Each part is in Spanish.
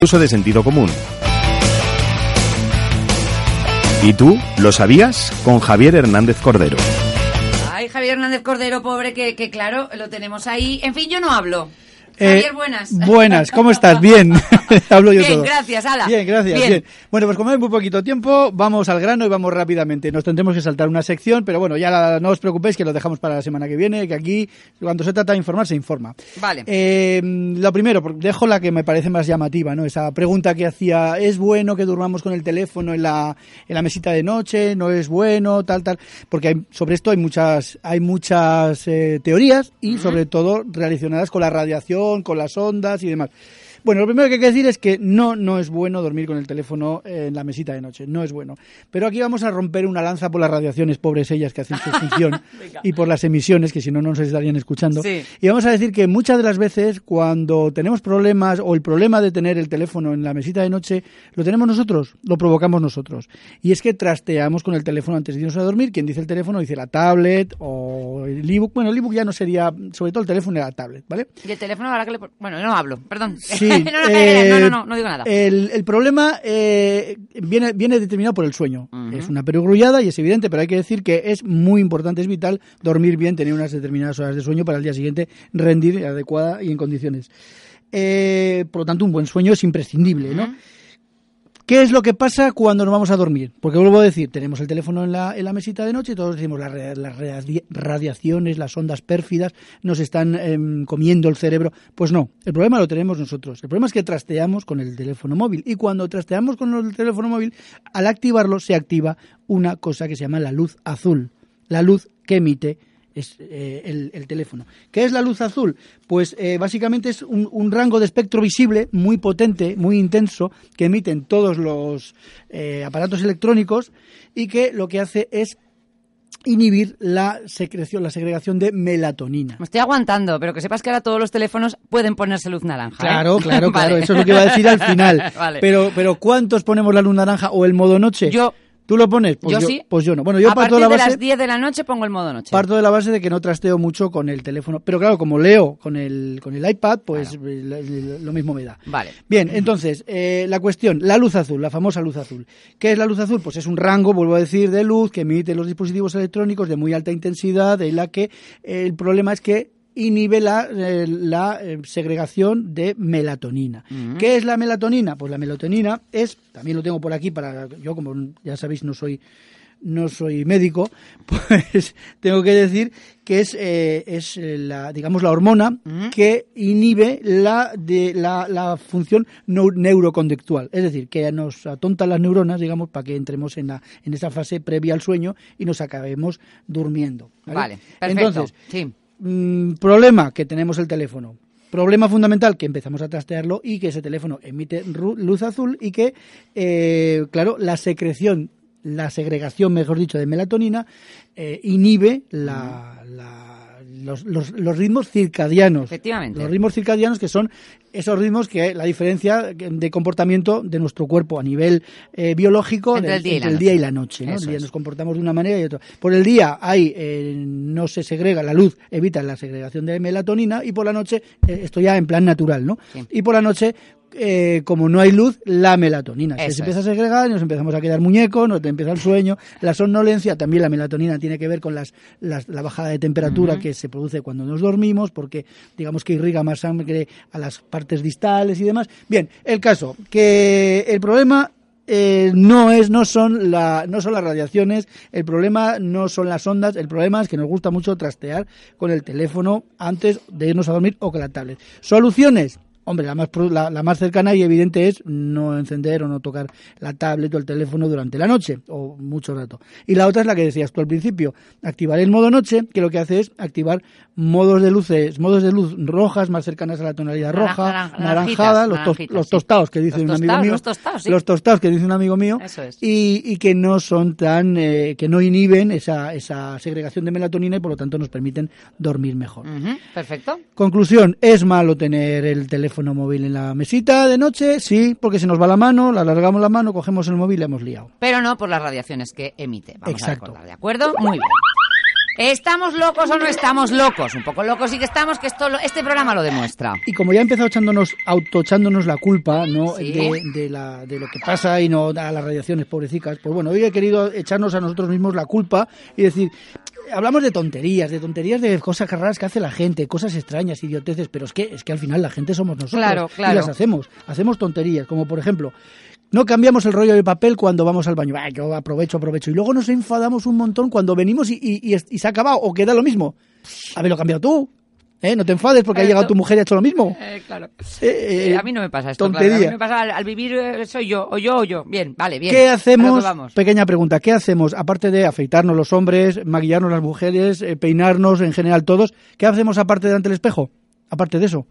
Uso de sentido común. ¿Y tú? ¿Lo sabías? Con Javier Hernández Cordero. Ay, Javier Hernández Cordero, pobre, que, que claro, lo tenemos ahí. En fin, yo no hablo. Eh, Javier, buenas. Buenas, ¿cómo estás? Bien, hablo yo Bien, todo. gracias, ala. Bien, gracias. Bien. Bien. Bueno, pues como hay muy poquito tiempo, vamos al grano y vamos rápidamente. Nos tendremos que saltar una sección, pero bueno, ya la- no os preocupéis que lo dejamos para la semana que viene, que aquí cuando se trata de informar se informa. Vale. Eh, lo primero, porque dejo la que me parece más llamativa, ¿no? Esa pregunta que hacía, ¿es bueno que durmamos con el teléfono en la, en la mesita de noche? ¿No es bueno? Tal, tal. Porque hay- sobre esto hay muchas, hay muchas eh, teorías y sobre todo relacionadas con la radiación, con las ondas y demás. Bueno, lo primero que hay que decir es que no, no es bueno dormir con el teléfono en la mesita de noche, no es bueno. Pero aquí vamos a romper una lanza por las radiaciones, pobres ellas que hacen su función, y por las emisiones, que si no, no nos estarían escuchando. Sí. Y vamos a decir que muchas de las veces cuando tenemos problemas o el problema de tener el teléfono en la mesita de noche, lo tenemos nosotros, lo provocamos nosotros. Y es que trasteamos con el teléfono antes de irnos a dormir. Quien dice el teléfono dice la tablet o el ebook. Bueno, el ebook ya no sería, sobre todo el teléfono y la tablet, ¿vale? Y el teléfono, ahora que le... Bueno, no hablo, perdón. Sí, no, no, eh, no, no digo nada. El, el problema eh, viene, viene determinado por el sueño. Es una perogrullada y es evidente, pero hay que decir que es muy importante, es vital dormir bien, tener unas determinadas horas de sueño para el día siguiente rendir adecuada y en condiciones. Eh, por lo tanto, un buen sueño es imprescindible, ¿no? ¿Qué es lo que pasa cuando nos vamos a dormir? Porque vuelvo a decir, tenemos el teléfono en la, en la mesita de noche y todos decimos las, ra- las radi- radiaciones, las ondas pérfidas nos están em, comiendo el cerebro. Pues no, el problema lo tenemos nosotros. El problema es que trasteamos con el teléfono móvil y cuando trasteamos con el teléfono móvil, al activarlo se activa una cosa que se llama la luz azul, la luz que emite es eh, el, el teléfono. ¿Qué es la luz azul? Pues eh, básicamente es un, un rango de espectro visible muy potente, muy intenso, que emiten todos los eh, aparatos electrónicos y que lo que hace es inhibir la secreción, la segregación de melatonina. Me estoy aguantando, pero que sepas que ahora todos los teléfonos pueden ponerse luz naranja. ¿eh? Claro, claro, Vale. claro. Eso es lo que iba a decir al final. Vale. Pero, pero ¿cuántos ponemos la luz naranja o el modo noche? Yo- ¿Tú lo pones? Pues yo, yo, sí. Pues yo no. Bueno, yo a parto partir de la de base. las 10 de la noche pongo el modo noche. Parto de la base de que no trasteo mucho con el teléfono. Pero claro, como leo con el, con el iPad, pues eh, lo, mismo me da. Vale. Bien, entonces, eh, la cuestión, la luz azul, la famosa luz azul. ¿Qué es la luz azul? Pues es un rango, vuelvo a decir, de luz que emiten los dispositivos electrónicos de muy alta intensidad, en la que el problema es que inhibe la, eh, la eh, segregación de melatonina. ¿Qué es la melatonina? Pues la melatonina es, también lo tengo por aquí para, yo como ya sabéis no soy no soy médico, pues tengo que decir que es, eh, es eh, la, digamos, la hormona que inhibe la, de, la, la función neu- neuroconductual. Es decir, que nos atonta las neuronas, digamos, para que entremos en, la, en esa fase previa al sueño y nos acabemos durmiendo. ¿vale? Vale, perfecto. Entonces, sí. Mm, problema que tenemos el teléfono. Problema fundamental que empezamos a trastearlo y que ese teléfono emite luz azul y que, eh, claro, la secreción, la segregación, mejor dicho, de melatonina eh, inhibe la, la- los, los- los ritmos circadianos. Efectivamente. Los ritmos circadianos que son esos ritmos que la diferencia de comportamiento de nuestro cuerpo a nivel eh, biológico Entre de- el día y la entre el noche. día y la noche. El día nos comportamos de una manera y otra. Por el día hay eh, no se segrega la luz, evita la segregación de melatonina y por la noche eh, esto ya en plan natural, ¿no? Sí. Y por la noche eh, como no hay luz, la melatonina. Se empieza es. a segregar y nos empezamos a quedar muñecos, nos empieza el sueño, la somnolencia, también la melatonina tiene que ver con las, las- la bajada de temperatura que se produce cuando nos dormimos, porque digamos que irriga más sangre a las partes distales y demás. Bien, el caso, que el problema eh, no es no son la no son las radiaciones el problema no son las ondas el problema es que nos gusta mucho trastear con el teléfono antes de irnos a dormir o con la tablet soluciones Hombre, la más, la, la más cercana y evidente es no encender o no tocar la tablet o el teléfono durante la noche o mucho rato. Y la otra es la que decías tú al principio, activar el modo noche, que lo que hace es activar modos de luces, modos de luz rojas más cercanas a la tonalidad roja, naran- naranjada, los, tos- los tostados que dice Los un amigo mío, los tostados, sí. los tostados que dice un amigo mío, Eso es. y, y que no son tan, eh, que no inhiben esa, esa segregación de melatonina y por lo tanto nos permiten dormir mejor. Perfecto. Conclusión, ¿es malo tener el teléfono móvil en la mesita de noche? Sí, porque se nos va la mano, la alargamos la mano, cogemos el móvil y la hemos liado. Pero no por las radiaciones que emite. Vamos Exacto. a recordar, ¿de acuerdo? Muy bien. ¿Estamos locos o no estamos locos? Un poco locos sí que estamos, que esto, este programa lo demuestra. Y como ya ha empezado echándonos, autoechándonos la culpa, ¿no? Sí. De, de la, de lo que pasa y no a las radiaciones pobrecicas, pues bueno, hoy he querido echarnos a nosotros mismos la culpa y decir, hablamos de tonterías, de tonterías de cosas raras que hace la gente, cosas extrañas, idioteces, pero es que, es que al final la gente somos nosotros. Claro, claro. Y las hacemos, hacemos tonterías, como por ejemplo, no cambiamos el rollo de papel cuando vamos al baño. Ah, yo aprovecho, aprovecho. Y luego nos enfadamos un montón cuando venimos y, y- y es- y se ha acabado o queda lo mismo. Haberlo cambiado tú. ¿eh? No te enfades porque ha llegado tu mujer y ha hecho lo mismo. Eh, claro. Eh, eh, a mí no me pasa esto. tontería. claro. A mí me pasa al, al vivir soy yo, o yo o yo. Bien, vale, bien. ¿Qué hacemos? vamos. Pequeña pregunta. ¿Qué hacemos? Aparte de afeitarnos los hombres, maquillarnos las mujeres, peinarnos en general todos, ¿qué hacemos aparte de ante el espejo? Aparte de eso.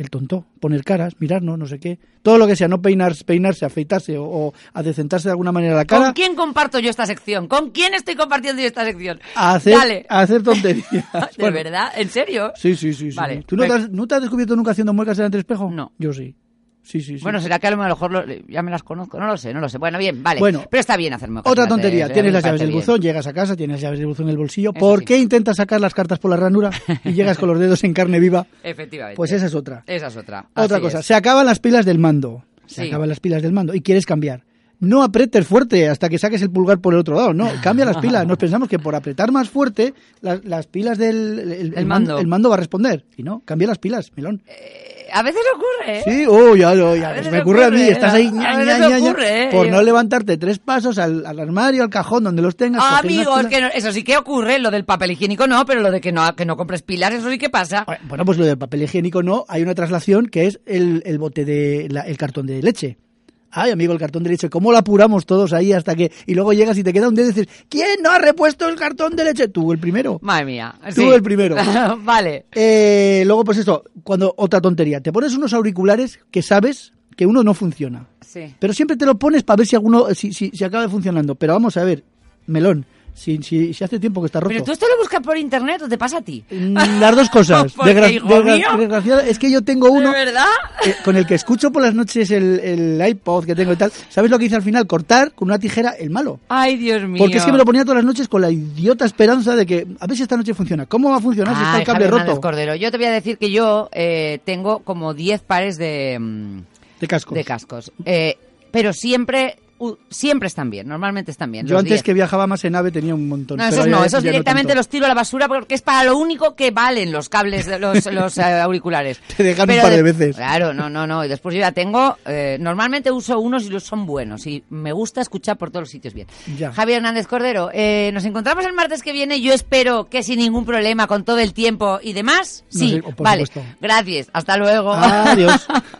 El tonto, poner caras, mirarnos, no sé qué. Todo lo que sea, no peinar, peinarse, afeitarse o, o adecentarse de alguna manera la cara. ¿Con quién comparto yo esta sección? ¿Con quién estoy compartiendo yo esta sección? A hacer, Dale. a hacer tonterías. ¿De Bueno, verdad? ¿En serio? Sí, sí, sí. ¿Tú no te, has, no te has descubierto nunca haciendo muecas delante del espejo? No. Yo sí. Sí, sí, sí. Bueno, será que a lo mejor lo- ya me las conozco, no lo sé, no lo sé. Bueno, bien, vale. Bueno. pero está bien hacerme Otra tontería, eh, tienes las llaves del bien. buzón, llegas a casa, tienes las llaves del buzón en el bolsillo. Eso ¿Por sí. qué intentas sacar las cartas por la ranura y llegas con los dedos en carne viva? Efectivamente. Pues esa es otra. Esa es otra. Otra cosa, es. se acaban las pilas del mando. Se Sí. acaban las pilas del mando y quieres cambiar. No apretes fuerte hasta que saques el pulgar por el otro lado. No, cambia las pilas. Nos pensamos que por apretar más fuerte, las, las pilas del el, El man- mando. el mando va a responder. Y no, cambia las pilas, melón. Eh, A veces ocurre, ¿eh? Sí, oh, ya, ya, ya, me ocurre a mí. Estás ahí a ña, veces ña, ña, ña, ocurre, ¿eh? por no levantarte tres pasos al, al armario, al cajón, donde los tengas. Ah, amigos, pilas. que no- eso sí que ocurre, lo del papel higiénico no, pero lo de que no, que no compres pilas, eso sí que pasa. Bueno, pues lo del papel higiénico no. Hay una traslación que es el, el bote de la- el cartón de leche. Ay, amigo, el cartón de leche, ¿cómo lo apuramos todos ahí hasta que... Y luego llegas y te queda un dedo y dices, ¿quién no ha repuesto el cartón de leche? Tú, el primero. Madre mía. Tú sí. el primero. vale. Eh, luego, pues eso, cuando otra tontería. Te pones unos auriculares que sabes que uno no funciona. Sí. Pero siempre te lo pones para ver si alguno, si, si, si acaba funcionando. Pero vamos a ver, melón, si, si, si hace tiempo que está roto. Pero tú esto lo buscas por internet o te pasa a ti. Mm, Las dos cosas. Desgra- desgra- desgraciada, es que yo tengo uno ¿De verdad? eh, con el que escucho por las noches el, el iPod que tengo y tal. ¿Sabes lo que hice al final? Cortar con una tijera el malo. Ay, Dios mío. Porque es que me lo ponía todas las noches con la idiota esperanza de que a ver si esta noche funciona. ¿Cómo va a funcionar si está el cable Javier Hernández roto? Cordero, yo te voy a decir que yo eh, tengo como 10 pares de, mm, De cascos. de cascos. Eh, pero siempre, siempre están bien, normalmente están bien. Yo los antes 10. que viajaba más en ave tenía un montón. No, esos no, esos directamente los tiro a la basura porque es para lo único que valen los cables, de los, los eh, auriculares. Te dejan un par de veces. Claro, no, no, no. Y después yo ya tengo, eh, normalmente uso unos y los son buenos y me gusta escuchar por todos los sitios bien. Ya. Javier Hernández Cordero, eh, nos encontramos el martes que viene. Yo espero que sin ningún problema, con todo el tiempo y demás. No Sí, sé, vale. supuesto. Gracias. Hasta luego. Adiós.